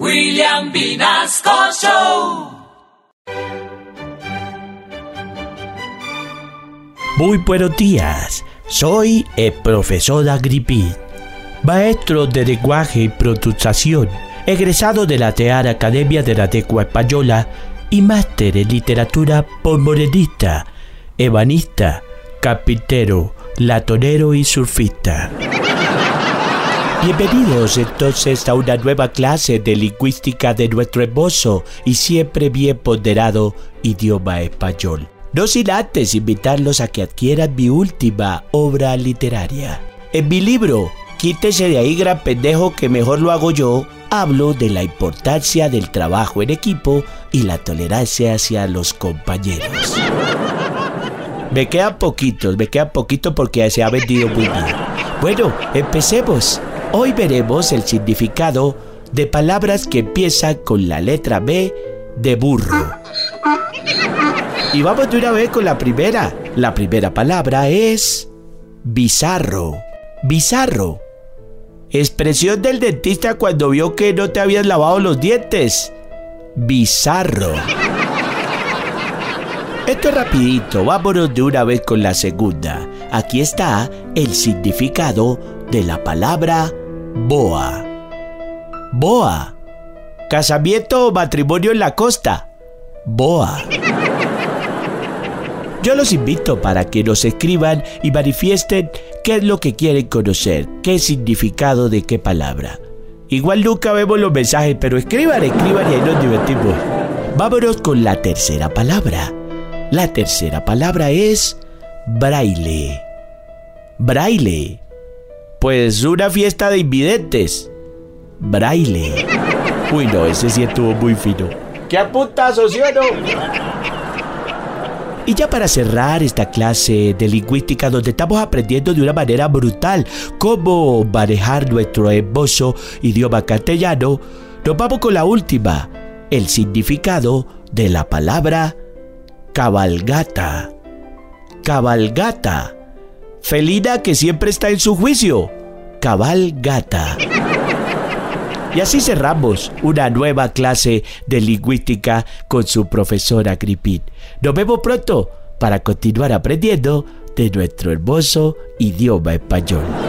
William Vinasco Show. Muy buenos días, soy el profesor Agripín, maestro de lenguaje y pronunciación, egresado de la Tear Academia de la Tecua Española y máster en literatura por morenista, ebanista, carpintero, latonero y surfista. Bienvenidos entonces a una nueva clase de lingüística de nuestro hermoso y siempre bien ponderado idioma español. No sin antes invitarlos a que adquieran mi última obra literaria. En mi libro, Quítese de ahí gran pendejo que mejor lo hago yo, hablo de la importancia del trabajo en equipo y la tolerancia hacia los compañeros. Me quedan poquitos, me quedan poquitos porque se ha vendido muy bien. Bueno, empecemos. Hoy veremos el significado de palabras que empiezan con la letra B de burro. Y vamos de una vez con la primera. La primera palabra es bizarro. Bizarro. Expresión del dentista cuando vio que no te habías lavado los dientes. Bizarro. Esto es rapidito, vámonos de una vez con la segunda. Aquí está el significado de la palabra boa. Boa. Casamiento o matrimonio en la costa. Boa. Yo los invito para que nos escriban y manifiesten qué es lo que quieren conocer, qué significado de qué palabra. Igual nunca vemos los mensajes, pero escriban, escriban y ahí nos divertimos. Vámonos con la tercera palabra. La tercera palabra es braille. Braille. Pues una fiesta de invidentes. Braille. Uy, no, ese sí estuvo muy fino. ¿Qué apunta, sociólogo? Y ya para cerrar esta clase de lingüística donde estamos aprendiendo de una manera brutal cómo manejar nuestro hermoso idioma castellano, nos vamos con la última, el significado de la palabra cabalgata. Cabalgata. Felina que siempre está en su juicio. Cabalgata. Y así cerramos una nueva clase de lingüística con su profesora Gripit. Nos vemos pronto para continuar aprendiendo de nuestro hermoso idioma español.